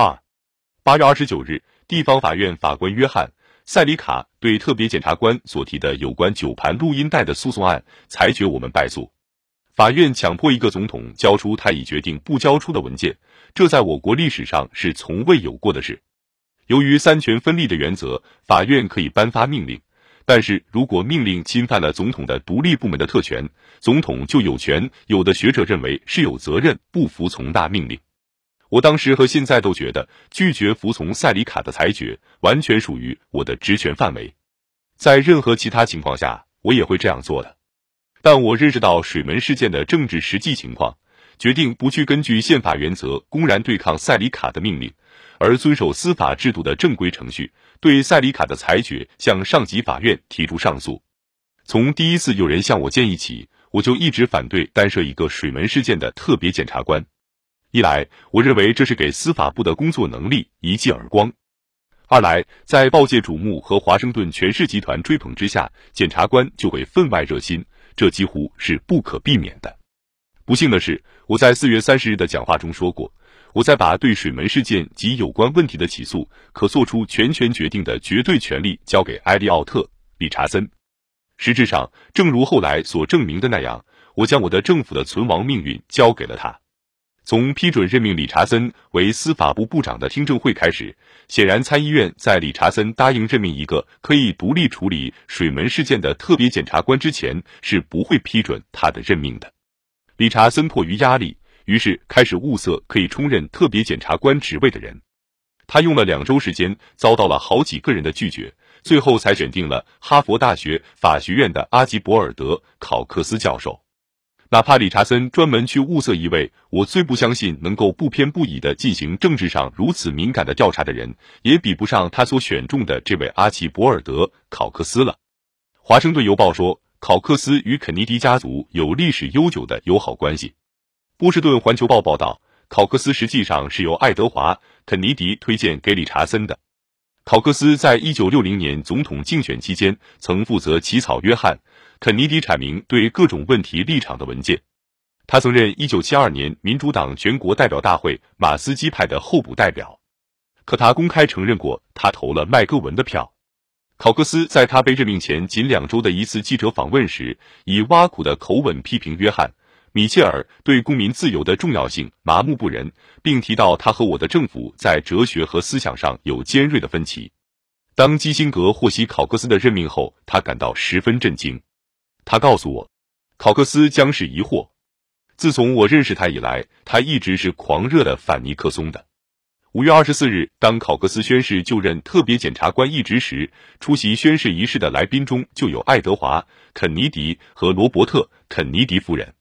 二八月二十九日，地方法院法官约翰·塞里卡对特别检察官所提的有关九盘录音带的诉讼案裁决我们败诉。法院强迫一个总统交出他已决定不交出的文件，这在我国历史上是从未有过的事。由于三权分立的原则，法院可以颁发命令，但是如果命令侵犯了总统的独立部门的特权，总统就有权。有的学者认为是有责任不服从大命令。我当时和现在都觉得拒绝服从塞里卡的裁决完全属于我的职权范围，在任何其他情况下我也会这样做的。但我认识到水门事件的政治实际情况，决定不去根据宪法原则公然对抗塞里卡的命令，而遵守司法制度的正规程序，对塞里卡的裁决向上级法院提出上诉。从第一次有人向我建议起，我就一直反对单设一个水门事件的特别检察官。一来，我认为这是给司法部的工作能力一记耳光；二来，在报界瞩目和华盛顿权势集团追捧之下，检察官就会分外热心。这几乎是不可避免的。不幸的是，我在四月三十日的讲话中说过，我在把对水门事件及有关问题的起诉可做出全权决定的绝对权利交给埃利奥特·理查森。实质上，正如后来所证明的那样，我将我的政府的存亡命运交给了他。从批准任命理查森为司法部部长的听证会开始，显然参议院在理查森答应任命一个可以独立处理水门事件的特别检察官之前，是不会批准他的任命的。理查森迫于压力，于是开始物色可以充任特别检察官职位的人。他用了两周时间，遭到了好几个人的拒绝，最后才选定了哈佛大学法学院的阿吉博尔德·考克斯教授。哪怕理查森专门去物色一位我最不相信能够不偏不倚的进行政治上如此敏感的调查的人，也比不上他所选中的这位阿奇博尔德·考克斯了。华盛顿邮报说，考克斯与肯尼迪家族有历史悠久的友好关系。波士顿环球报报道，考克斯实际上是由爱德华·肯尼迪推荐给理查森的。考克斯在一九六零年总统竞选期间曾负责起草约翰。肯尼迪阐明对各种问题立场的文件。他曾任一九七二年民主党全国代表大会马斯基派的候补代表，可他公开承认过他投了麦戈文的票。考克斯在他被任命前仅两周的一次记者访问时，以挖苦的口吻批评约翰·米切尔对公民自由的重要性麻木不仁，并提到他和我的政府在哲学和思想上有尖锐的分歧。当基辛格获悉考克斯的任命后，他感到十分震惊。他告诉我，考克斯将是疑惑。自从我认识他以来，他一直是狂热的反尼克松的。五月二十四日，当考克斯宣誓就任特别检察官一职时，出席宣誓仪式的来宾中就有爱德华·肯尼迪和罗伯特·肯尼迪夫人。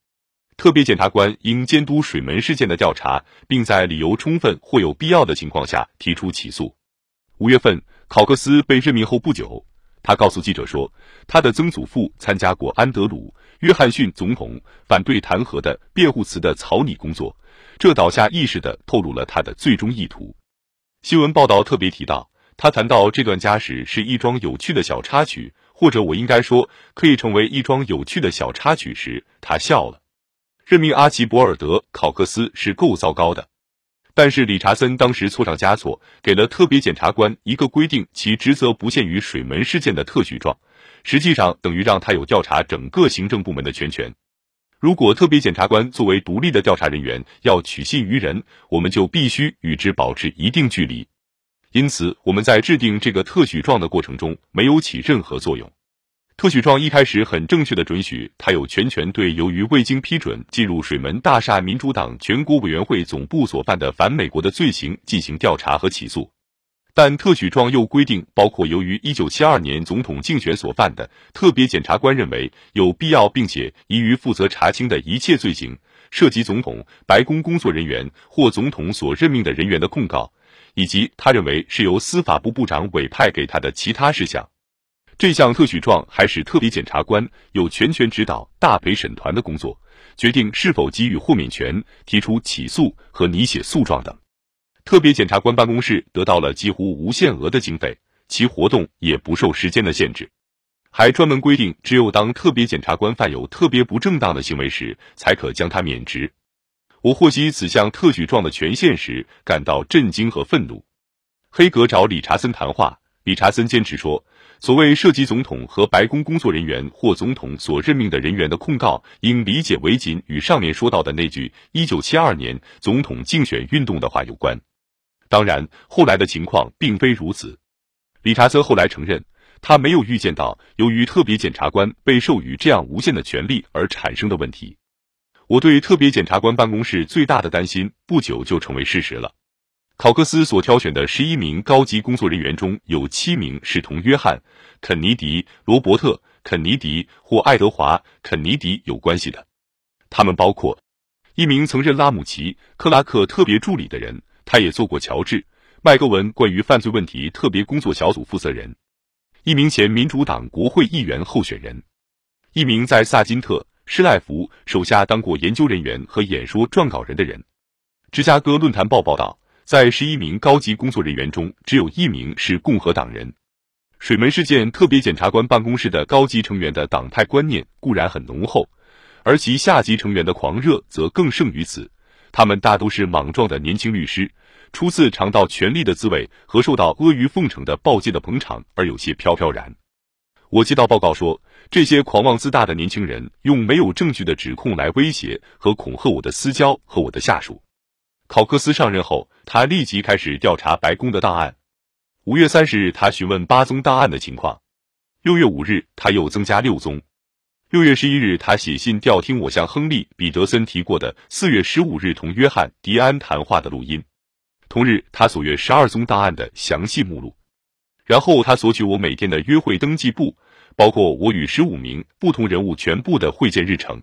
特别检察官应监督水门事件的调查，并在理由充分或有必要的情况下提出起诉。五月份，考克斯被任命后不久。他告诉记者说，他的曾祖父参加过安德鲁·约翰逊总统反对弹劾的辩护词的草拟工作，这倒下意识的透露了他的最终意图。新闻报道特别提到，他谈到这段家史是一桩有趣的小插曲，或者我应该说可以成为一桩有趣的小插曲时，他笑了。任命阿奇博尔德·考克斯是够糟糕的。但是理查森当时错上加错，给了特别检察官一个规定其职责不限于水门事件的特许状，实际上等于让他有调查整个行政部门的全权。如果特别检察官作为独立的调查人员要取信于人，我们就必须与之保持一定距离。因此，我们在制定这个特许状的过程中没有起任何作用。特许状一开始很正确的准许他有全权对由于未经批准进入水门大厦民主党全国委员会总部所犯的反美国的罪行进行调查和起诉，但特许状又规定，包括由于一九七二年总统竞选所犯的，特别检察官认为有必要并且宜于负责查清的一切罪行，涉及总统、白宫工作人员或总统所任命的人员的控告，以及他认为是由司法部部长委派给他的其他事项。这项特许状还使特别检察官有全权指导大陪审团的工作，决定是否给予豁免权、提出起诉和拟写诉状等。特别检察官办公室得到了几乎无限额的经费，其活动也不受时间的限制，还专门规定，只有当特别检察官犯有特别不正当的行为时，才可将他免职。我获悉此项特许状的权限时，感到震惊和愤怒。黑格找理查森谈话，理查森坚持说，所谓涉及总统和白宫工作人员或总统所任命的人员的控告，应理解为仅与上面说到的那句“一九七二年总统竞选运动”的话有关。当然，后来的情况并非如此。理查森后来承认，他没有预见到由于特别检察官被授予这样无限的权利而产生的问题。我对特别检察官办公室最大的担心，不久就成为事实了。考克斯所挑选的十一名高级工作人员中有七名是同约翰·肯尼迪、罗伯特·肯尼迪或爱德华·肯尼迪有关系的。他们包括一名曾任拉姆齐·克拉克特别助理的人，他也做过乔治·麦格文关于犯罪问题特别工作小组负责人；一名前民主党国会议员候选人；一名在萨金特。施赖弗手下当过研究人员和演说撰稿人的人。芝加哥论坛报报道，在十一名高级工作人员中，只有一名是共和党人。水门事件特别检察官办公室的高级成员的党派观念固然很浓厚，而其下级成员的狂热则更胜于此。他们大都是莽撞的年轻律师，初次尝到权力的滋味和受到阿谀奉承的报界的捧场而有些飘飘然。我接到报告说，这些狂妄自大的年轻人用没有证据的指控来威胁和恐吓我的私交和我的下属。考克斯上任后，他立即开始调查白宫的档案。五月三十日，他询问八宗档案的情况。六月五日，他又增加六宗。六月十一日，他写信调听我向亨利·彼得森提过的四月十五日同约翰·迪安谈话的录音。同日，他索阅十二宗档案的详细目录。然后他索取我每天的约会登记簿，包括我与十五名不同人物全部的会见日程。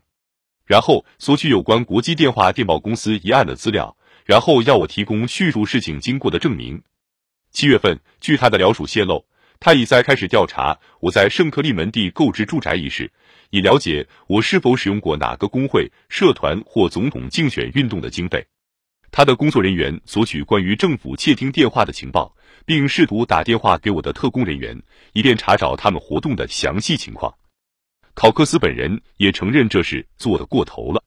然后索取有关国际电话电报公司一案的资料。然后要我提供叙述事情经过的证明。七月份，据他的僚属泄露，他已在开始调查我在圣克利门地购置住宅一事，以了解我是否使用过哪个工会、社团或总统竞选运动的经费。他的工作人员索取关于政府窃听电话的情报。并试图打电话给我的特工人员，以便查找他们活动的详细情况。考克斯本人也承认这事做得过头了。